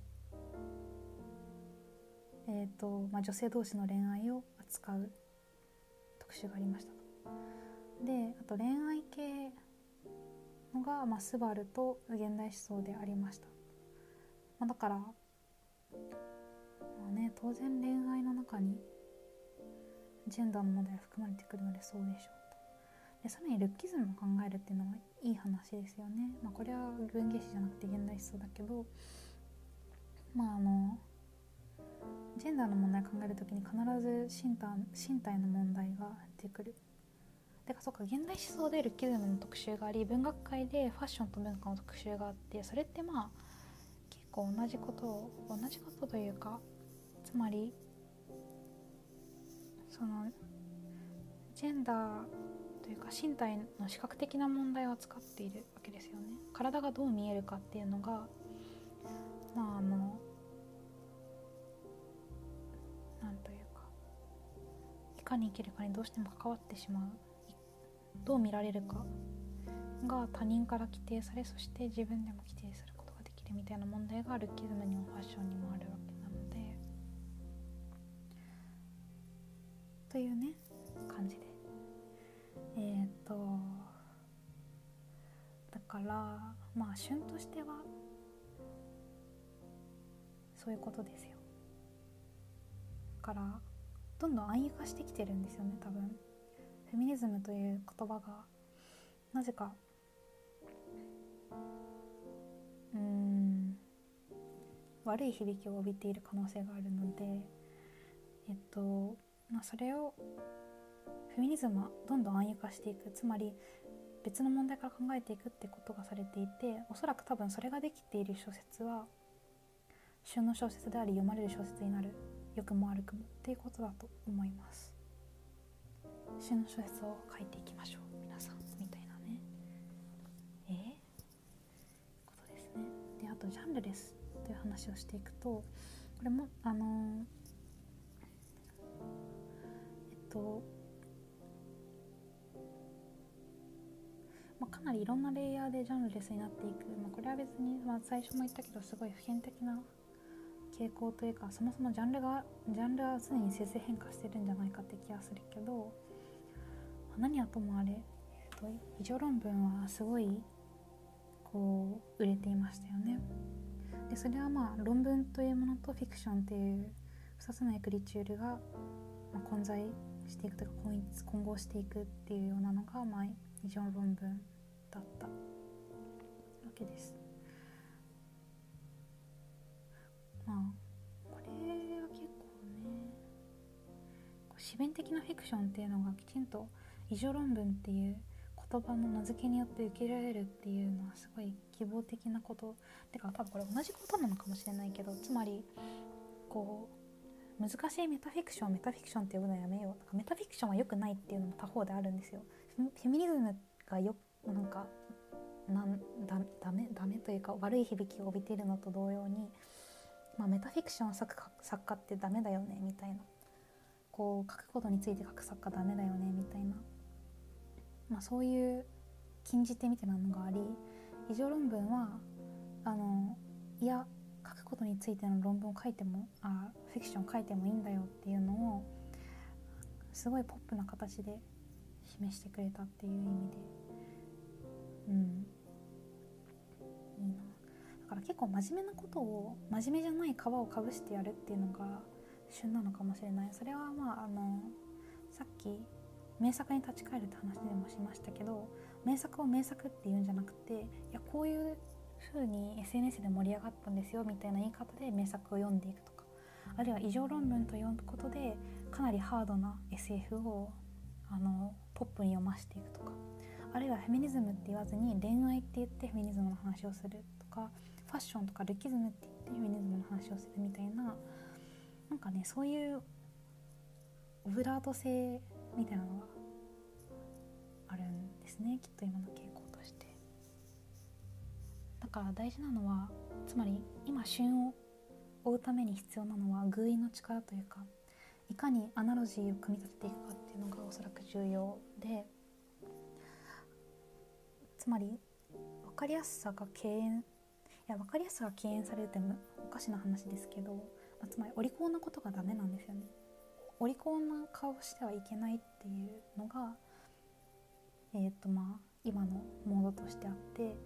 えーとまあ、女性同士の恋愛を扱う特集がありましたであと恋愛系のが、まあ、スバルと現代思想でありました、まあ、だから、まあね、当然恋愛の中にジェンダーの問題が含まれてくるのでそうでしょうと。でさらにルッキズムを考えるっていうのはいい話ですよね、まあ、これは文芸誌じゃなくて現代思想だけどまああのジェンダーの問題を考える時に必ず身体身体の問題が出てくる。てかそうか現代思想でルッキズムの特集があり文学界でファッションと文化の特集があってそれってまあ結構同じことを同じことというかつまりそのジェンダーというか身体の視覚的な問題を扱っているわけですよね。体がどう見えるかっていうのがまああのなんというかいかに生きるかにどうしても関わってしまうどう見られるかが他人から規定されそして自分でも規定することができるみたいな問題がルッキズムにもファッションにもあるわけなのでというね感じで。えっ、とだからまあ旬としてはそういうことですよ。だからどんどん暗喩化してきてるんですよね多分。フェミニズムという言葉が。なぜか。うん。悪い響きを帯びている可能性があるので。えっとまあそれをフェミニズムはどんどん暗喩化していく。つまり別の問題から考えていくってことがされていておそらく多分それができている小説は旬の小説であり読まれる小説になる。良くも悪くもっていうことだと思います。詩の小説を書いていきましょう。皆さんみたいなね。え？ー、ことですね。であとジャンルレスという話をしていくとこれもあのー、えっとまあ、かなりいろんなレイヤーでジャンルレスになっていく、まあ、これは別に、まあ、最初も言ったけどすごい普遍的な傾向というかそもそもジャンルがジャンルは常に生成変化してるんじゃないかって気がするけど何はともあれ、えっと、異常論文はすごいこう売れていましたよね。でそれはまあ論文というものとフィクションっていう2つのエクリチュールが、ま、混在していくというか混混合していくっていうようなのが、まあ、異常論文だったわけです。まあこれは結構ね詩弁的なフィクションっていうのがきちんと異常論文っていう言葉の名付けによって受けられるっていうのはすごい希望的なこと。てか多分これ同じことなのかもしれないけどつまりこう難しいメタフィクションメタフィクションって呼ぶのやめようメタフィクションは良くないっていうのも他方であるんですよ。フェミニズムがよなんかなんだダメダメというか悪い響きを帯びているのと同様に、まあ、メタフィクションを書く作家ってダメだよねみたいな。こう書くことについて書く作家ダメだよねみたいな。まあ、そういう禁じ手みたいなのがあり異常論文はあのいや書くことについての論文を書いてもあフィクション書いてもいいんだよっていうのをすごいポップな形で示してくれたっていう意味で。うん。いいな。から結構真面目なことを真面目じゃない皮をかぶしてやるっていうのが旬なのかもしれない。それはまああのさっき名作に立ち返るって話でもしましたけど名作を名作って言うんじゃなくていやこういう風に SNS で盛り上がったんですよみたいな言い方で名作を読んでいくとかあるいは異常論文と呼ぶことでかなりハードな SF をあのポップに読ませていくとかあるいはフェミニズムって言わずに恋愛って言ってフェミニズムの話をするとかファッションとかルッキズムって言ってフェミニズムの話をするみたいななんかねそういうオブラート性みたいなのがあるんですねきっと今の傾向として。だから大事なのはつまり今旬を追うために必要なのは偶意の力というかいかにアナロジーを組み立てていくかっていうのがおそらく重要でつまり分かりやすさが敬遠や分かりやすさが敬遠されるっておかしな話ですけど、まあ、つまりお利口なことがダメなんですよね。お利口な顔してはいけないっていうのがえっ、ー、とまあ今のモードとしてあって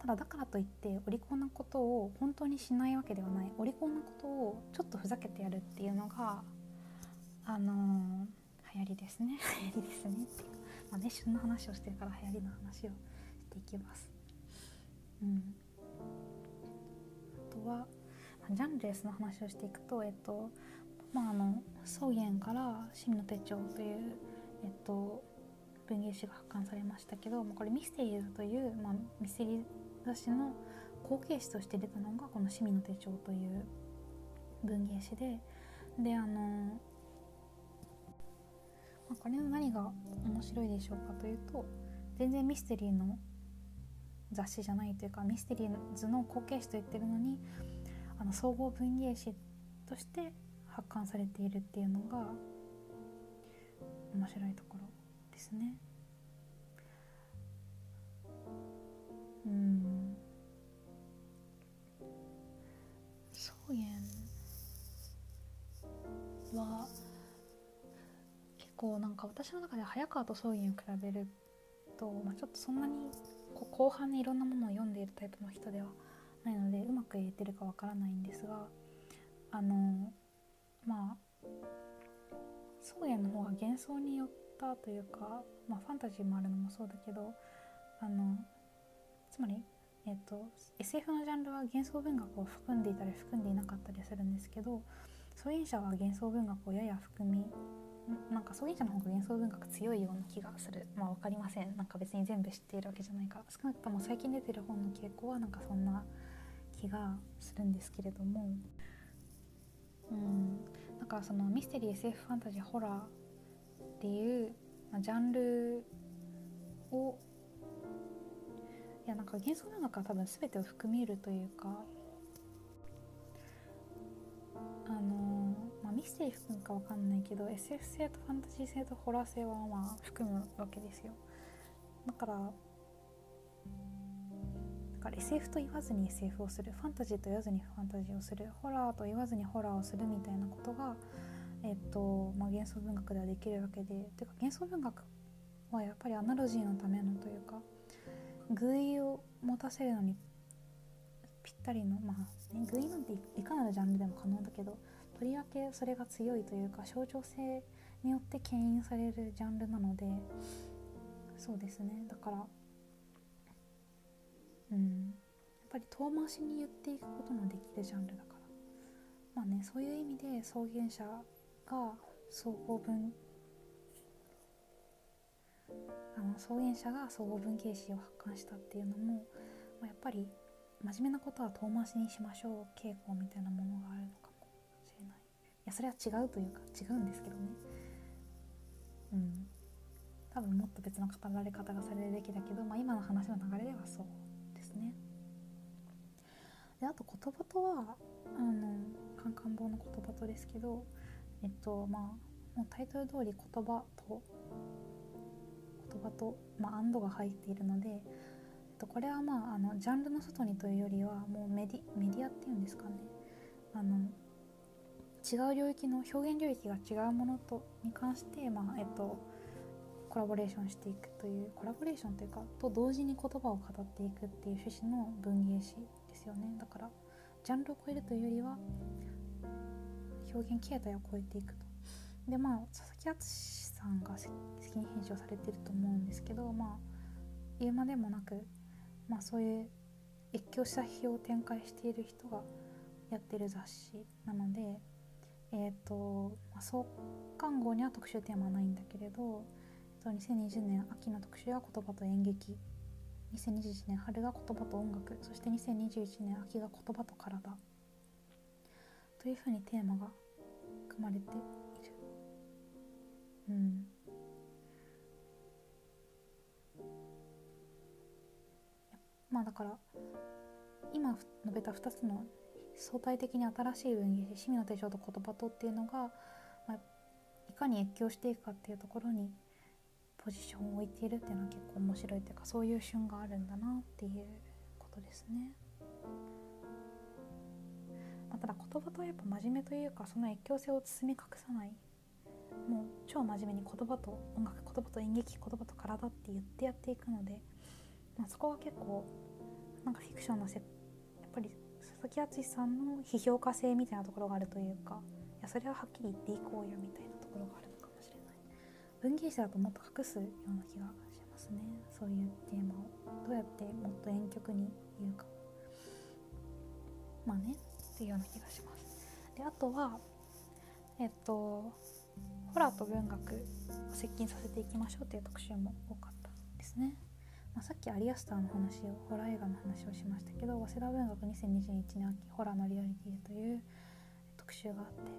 ただだからといってお利口なことを本当にしないわけではない。お利口なことをちょっとふざけてやるっていうのがあのー、流行りですね。流行りですね。っていうかまあね旬の話をしてるから流行りの話をしていきます。うん、とはジャンルレスの話をしていくとえっとまああの草原から「真の手帳」というえっと文芸誌が発刊されましたけど、まあ、これミステリーズという、まあ、ミステリー雑誌の後継誌として出たのがこの「趣味の手帳」という文芸誌でであの、まあ、これの何が面白いでしょうかというと全然ミステリーの雑誌じゃないというかミステリーズの後継誌と言ってるのにあの総合文芸誌として発刊されているっていうのが面白いところですね。うん草原は結構なんか私の中で早川と草原を比べると、まあ、ちょっとそんなに後半にいろんなものを読んでいるタイプの人ではないのでうまく言えてるかわからないんですがあのまあ草原の方が幻想によったというか、まあ、ファンタジーもあるのもそうだけどあのつまり、えーと、SF のジャンルは幻想文学を含んでいたり含んでいなかったりするんですけど創演者は幻想文学をやや含みなんか創演者の方が幻想文学強いような気がする。まあ分かりません。なんか別に全部知っているわけじゃないから。少なくとも最近出てる本の傾向はなんかそんな気がするんですけれども。うん。だかそのミステリー SF ファンタジーホラーっていう、まあ、ジャンルをいやなんか幻想文学は多分全てを含みるというかあの、ミステリー含むか分かんないけど SF 性とファンタジー性とホラー性はまあ含むわけですよ。だからだから SF と言わずに SF をする。ファンタジーと言わずにファンタジーをする。ホラーと言わずにホラーをするみたいなことがえっとまあ、幻想文学ではできるわけで。てか幻想文学はやっぱりアナロジーのためのというか偶意を持たせるのにぴったりのまあ、ね、偶意なんていかなるジャンルでも可能だけどとりわけそれが強いというか象徴性によって牽引されるジャンルなのでそうですね。だからうん。やっぱり遠回しに言っていくことのできるジャンルだから。まあねそういう意味で草原者が総合文あの草原者が総合文芸誌を発刊したっていうのも、まあ、やっぱり真面目なことは遠回しにしましょう傾向みたいなものがあるのかやそれは違うというか違うんですけどね。うん。多分もっと別の語られ方がされるべきだけど、まあ、今の話の流れではそうですね。であと言葉とはあのカンカン棒の言葉とですけどえっとまあもうタイトル通り言葉と言葉と、まあ、アンドが入っているので、えっと、これはまああのジャンルの外にというよりはもうメディメディアっていうんですかね。あの違う領域の表現領域が違うものとに関して、まあえっと、コラボレーションしていくというコラボレーションというかと同時に言葉を語っていくっていう趣旨の文芸誌ですよねだからジャンルを超えるというよりは表現形態を超えていくと。でまあ佐々木敦さんが責任編集をされてると思うんですけどまあ言うまでもなく、まあ、そういう越境した批評を展開している人がやってる雑誌なのでえっ、ー、と、まあ、創刊号には特集テーマはないんだけれど、えっと、2020年秋の特集は言葉と演劇2021年春が言葉と音楽そして2021年秋が言葉と体というふうにテーマが含まれている。うん。まあだから今述べた2つの相対的に新しい文芸趣味の手帳と言葉とっていうのが、まあ、いかに越境していくかっていうところにポジションを置いているっていうのは結構面白いというかそういう旬があるんだなっていうことですね。まあ、ただ言葉とはやっぱ真面目というかその越境性を包み隠さないもう超真面目に言葉と音楽言葉と演劇言葉と体って言ってやっていくので、まあ、そこは結構なんかフィクションのせやっぱり佐々木敦さんの批評家性みたいなところがあるというかいやそれははっきり言っていこうよみたいなところがあるのかもしれない。文芸誌だともっと隠すような気がしますね。そういうテーマをどうやってもっと婉曲に言うか。まあねっていうような気がします。であとはえっとホラーと文学を接近させていきましょうという特集も多かったですね。まあ、さっきアリアスターの話をホラー映画の話をしましたけど早稲田文学2021年秋ホラーのリアリティという特集があって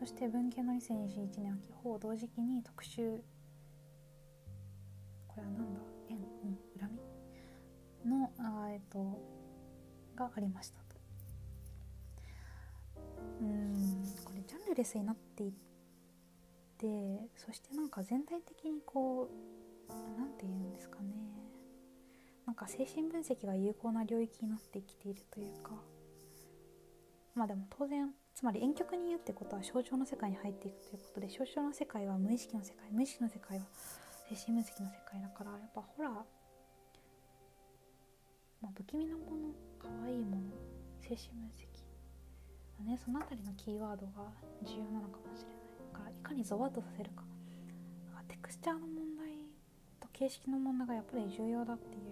そして文系の2021年秋ほぼ同時期に特集これは何だ？縁うん恨み？のあえっとがありましたと。うんこれジャンルレスになっていってそしてなんか全体的にこう何て言うんですかね。なんか精神分析が有効な領域になってきているというか。まあでも当然つまり遠曲に言うってことは象徴の世界に入っていくということで象徴の世界は無意識の世界無意識の世界は精神分析の世界だからやっぱホラー、まあ、不気味なもの可愛いもの精神分析ね、その辺りのキーワードが重要なのかもしれないだからいかにゾワッとさせるかテクスチャーの問題と形式の問題がやっぱり重要だっていう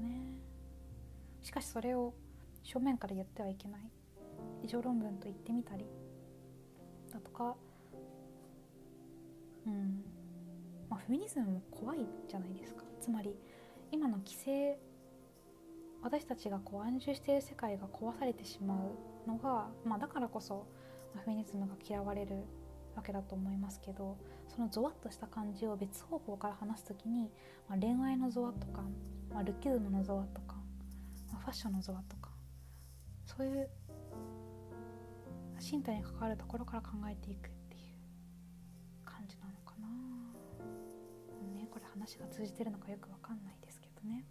ね。しかしそれを正面から言ってはいけない。異常論文と言ってみたりだとか。うん。まあフェミニズムも怖いじゃないですか。つまり今の規制私たちがこう安住している世界が壊されてしまうのが、まあ、だからこそ、フェミニズムが嫌われるわけだと思いますけどそのゾワッとした感じを別方向から話す時に、まあ、恋愛のゾワッと感まあ、ルッキズムのゾワとか、まあ、ファッションのゾワとかそういう身体に関わるところから考えていくっていう感じなのかなねこれ話が通じてるのかよくわかんないですけどね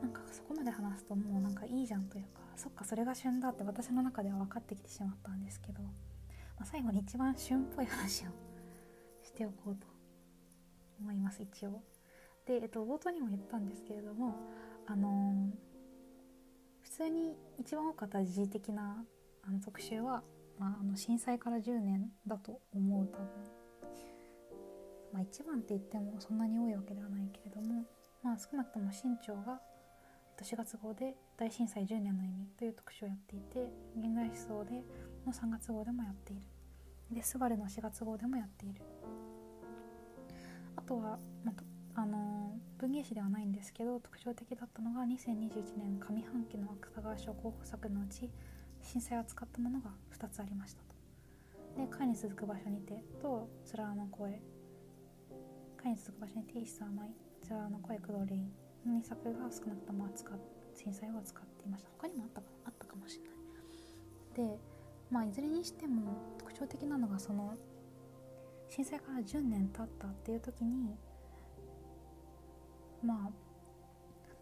なんかそこまで話すともうなんかいいじゃんというかそっかそれが旬だって私の中では分かってきてしまったんですけど、まあ、最後に一番旬っぽい話をしておこうと思います一応。で、えっと、冒頭にも言ったんですけれども、あのー、普通に一番多かった時事的なあの特集は、まあ、あの震災から10年だと思う多分。まあ、一番って言ってもそんなに多いわけではないけれども、まあ、少なくとも新潮が4月号で「大震災10年の意味」という特集をやっていて現代思想での3月号でもやっているで「スバルの4月号でもやっているあとは、まあ、あの文芸誌ではないんですけど特徴的だったのが2021年上半期の芥川賞候補作のうち震災を使ったものが2つありましたと。で「貝に続く場所にて」と「つらの声」「貝に続く場所にて石沢舞」「つらの声工藤レイン」の2作が少なくとも扱震災を扱っていました。他にもあったかあったかもしれない。でまあいずれにしても特徴的なのがその震災から10年経ったっていう時にまあ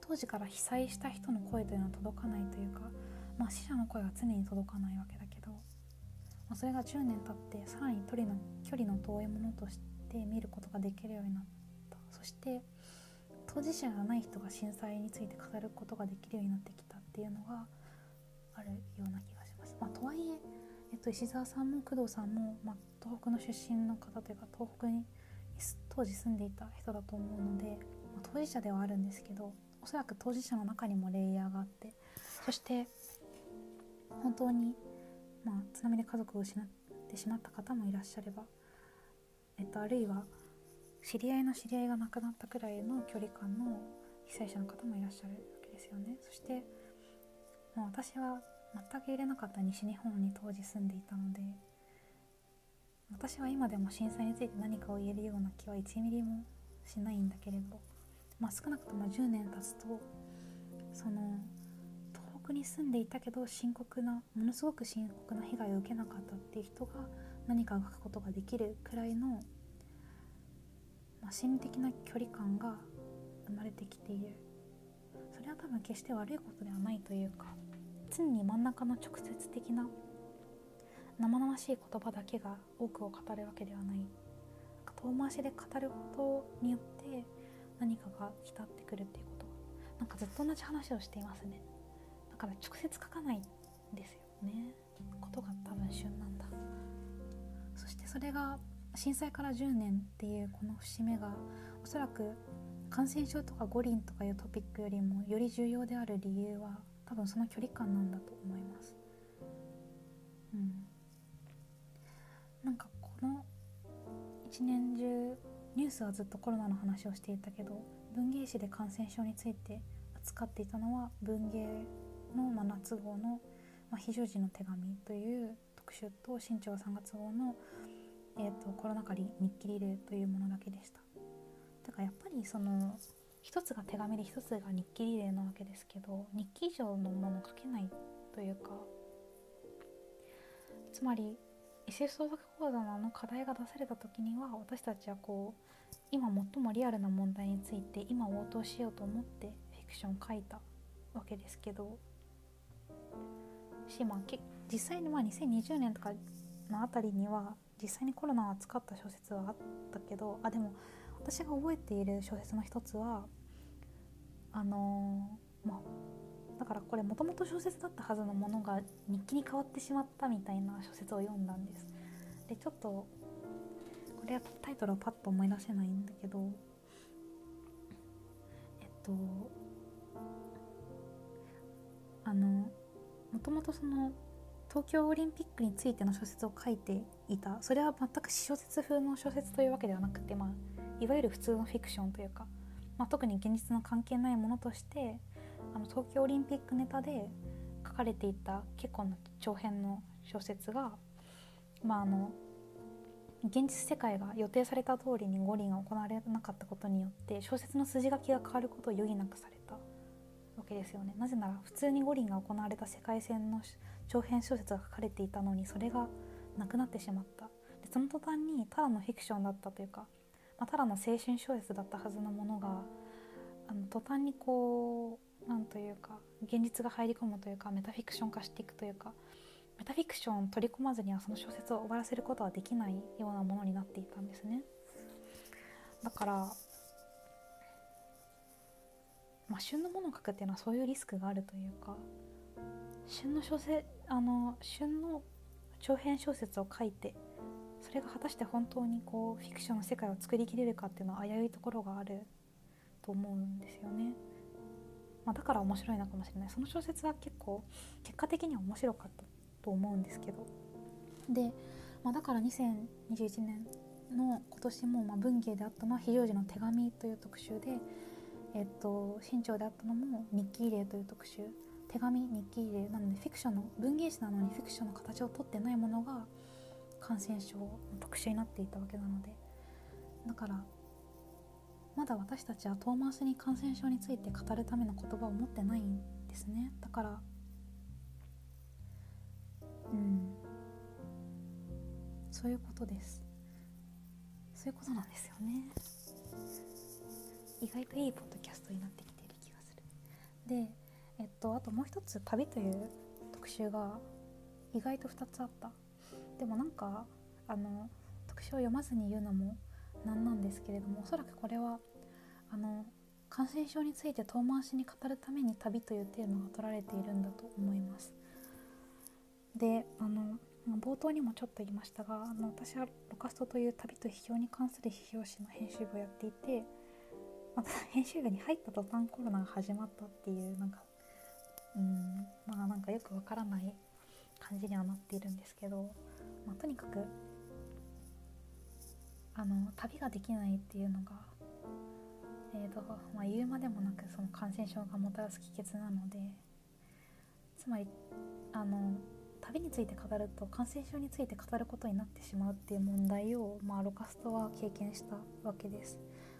当時から被災した人の声というのは届かないというか、まあ、死者の声は常に届かないわけだけど、まあ、それが10年経ってさらに距離の距離の遠いものとして見ることができるようになったそして当事者じゃない人が震災について語ることができるようになってきたっていうのがあるような気がします。まあ、とはいええっと、石澤さんも工藤さんも、まあ、東北の出身の方というか東北に当時住んでいた人だと思うので当事者ではあるんですけどおそらく当事者の中にもレイヤーがあってそして本当に、まあ、津波で家族を失ってしまった方もいらっしゃれば、えっと、あるいは知り合いの知り合いが亡くなったくらいの距離感の被災者の方もいらっしゃるわけですよね。そして、まあ、私は全く揺れなかった西日本に当時住んでいたので私は今でも震災について何かを言えるような気は1ミリもしないんだけれど、まあ、少なくとも10年経つとその東北に住んでいたけど深刻なものすごく深刻な被害を受けなかったっていう人が何かを書くことができるくらいの、まあ、心理的な距離感が生まれてきている。それは多分決して悪いことではないというか常に真ん中の直接的な生々しい言葉だけが多くを語るわけではない。遠回しで語ることによって何かが浸ってくるっていうこと。なんかずっと同じ話をしていますね。だから直接書かないんですよね。ことが多分旬なんだ。そしてそれが震災から10年っていうこの節目がおそらく感染症とか五輪とかいうトピックよりもより重要である理由は多分その距離感なんだと思います。うん。なんかこの一年中ニュースはずっとコロナの話をしていたけど文芸誌で感染症について扱っていたのは文芸の、ま夏号の、ま非常時の手紙という特集と新潮3月号の、えーと、コロナ禍日記リレーというものだけでした。だからやっぱりその一つが手紙で一つが日記リレーなわけですけど日記以上のもの書けないというかつまり SF 創作講座のあの課題が出された時には私たちはこう今最もリアルな問題について今応答しようと思ってフィクションを書いたわけですけどし、まあ、実際にまあ2020年とかのあたりには実際にコロナを扱った小説はあったけどあでも私が覚えている小説の一つはあのー、まあだからこれもともと小説だったはずのものが日記に変わってしまったみたいな小説を読んだんです。でちょっとこれはタイトルをパッと思い出せないんだけどえっとあのもともとその東京オリンピックについての小説を書いていたそれは全く小説風の小説というわけではなくて、まあ、いわゆる普通のフィクションというか、まあ、特に現実の関係ないものとしてあの東京オリンピックネタで書かれていた結構な長編の小説が、まあ、あの現実世界が予定された通りに五輪が行われなかったことによって小説の筋書きが変わることを余儀なくされたわけですよね。なぜなら普通に五輪が行われた世界線の長編小説が書かれていたのにそれがなくなってしまった。でその途端にただのフィクションだったというか、まあ、ただの青春小説だったはずのものがあの途端にこうなんというか現実が入り込むというかメタフィクション化していくというかメタフィクションを取り込まずにはその小説を終わらせることはできないようなものになっていたんですねだからまあ旬のものを書くっていうのはそういうリスクがあるというか旬の小説あの旬の長編小説を書いてそれが果たして本当にこうフィクションの世界を作りきれるかっていうのは危ういところがあると思うんですよね。まあ、だから面白いのかもしれない。その小説は結構結果的には面白かったと思うんですけど。で、まあ、だから2021年の今年もま文芸であったのは非常時の手紙という特集で、えっと、新潮であったのも日記入れという特集。手紙日記入れなのでフィクションの文芸誌なのにフィクションの形をとってないものが感染症の特集になっていたわけなので。だからまだ私たちは遠回しに感染症について語るための言葉を持ってないんですね。だからうん。そういうことです。そういうことなんですよね。意外といいポッドキャストになってきている気がする。でえっとあともう一つ旅という特集が意外と2つあった。でもなんかあの特集を読まずに言うのもなんなんですけれどもおそらくこれはあの感染症について遠回しに語るために旅というテーマが取られているんだと思います。であの冒頭にもちょっと言いましたがあの私はロカストという旅と批評に関する批評誌の編集部をやっていてまた編集部に入った途端コロナが始まったっていうなんかうんまあなんかよくわからない感じにはなっているんですけど、まあ、とにかくあの旅ができないっていうのが、えーとまあ、言うまでもなくその感染症がもたらす帰結なのでつまりあの旅について語ると感染症について語ることになってしまうっていう問題を、まあ、ロカストは経験したわけです、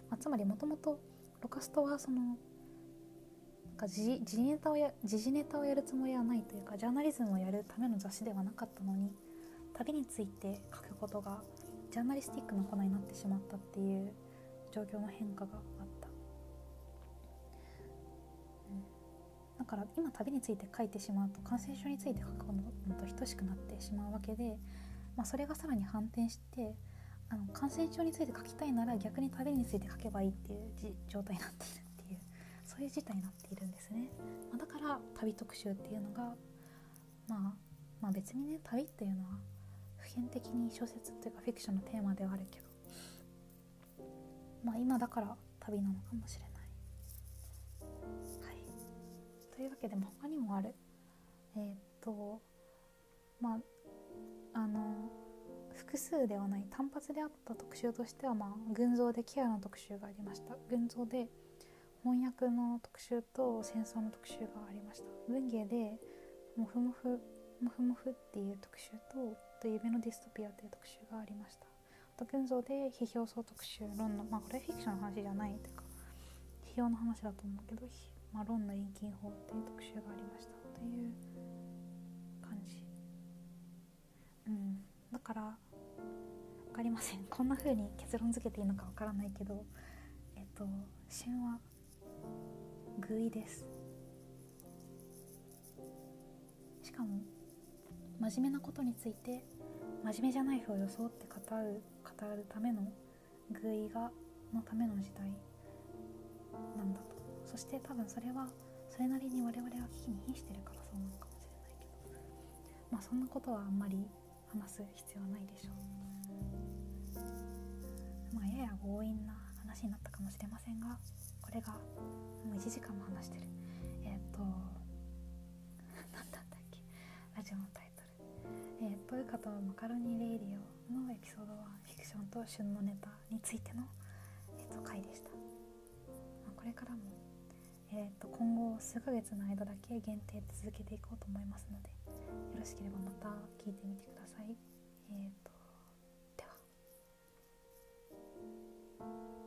まあ、つまりもともとロカストはそのなんか時事ネタをや時事ネタをやるつもりはないというかジャーナリズムをやるための雑誌ではなかったのに旅について書くことがジャーナリスティックなコーナーになってしまったっていう状況の変化があった、うん、だから今旅について書いてしまうと感染症について書くのと等しくなってしまうわけで、まあ、それがさらに反転してあの感染症について書きたいなら逆に旅について書けばいいっていう状態になっているっていうそういう事態になっているんですね、まあ、だから旅特集っていうのが、まあ、まあ別にね旅っていうのは普遍的に小説っていうかフィクションのテーマではあるけどまあ今だから旅なのかもしれない。はい、というわけでも他にもある。えー、っとまああの複数ではない単発であった特集としては、まあ、群像でケアの特集がありました群像で翻訳の特集と戦争の特集がありました文芸でモフモフモフモフっていう特集とと夢のディストピアという特集がありました。あと群像で批評総特集論のまあこれフィクションの話じゃないというか批評の話だと思うけど、まあ、論の遠近法っていう特集がありましたという感じ。うん。だから分かりません。こんな風に結論付けていいのか分からないけどえっと神話偶意です。しかも真面目なことについて真面目じゃない風を装って語る語るための偶意がのための時代なんだと。そして多分それはそれなりに我々は危機に瀕してるからそうなのかもしれないけど。まあそんなことはあんまり話す必要はないでしょう。まあやや強引な話になったかもしれませんがこれがもう1時間も話してる。えっ、と何だったっけ？ラジオのタイというとマカロニレイディオのエピソードはフィクションと旬のネタについての、えー、と回でした、まあ、これからも、えー、と今後数ヶ月の間だけ限定続けていこうと思いますのでよろしければまた聞いてみてください。えっ、ー、とでは。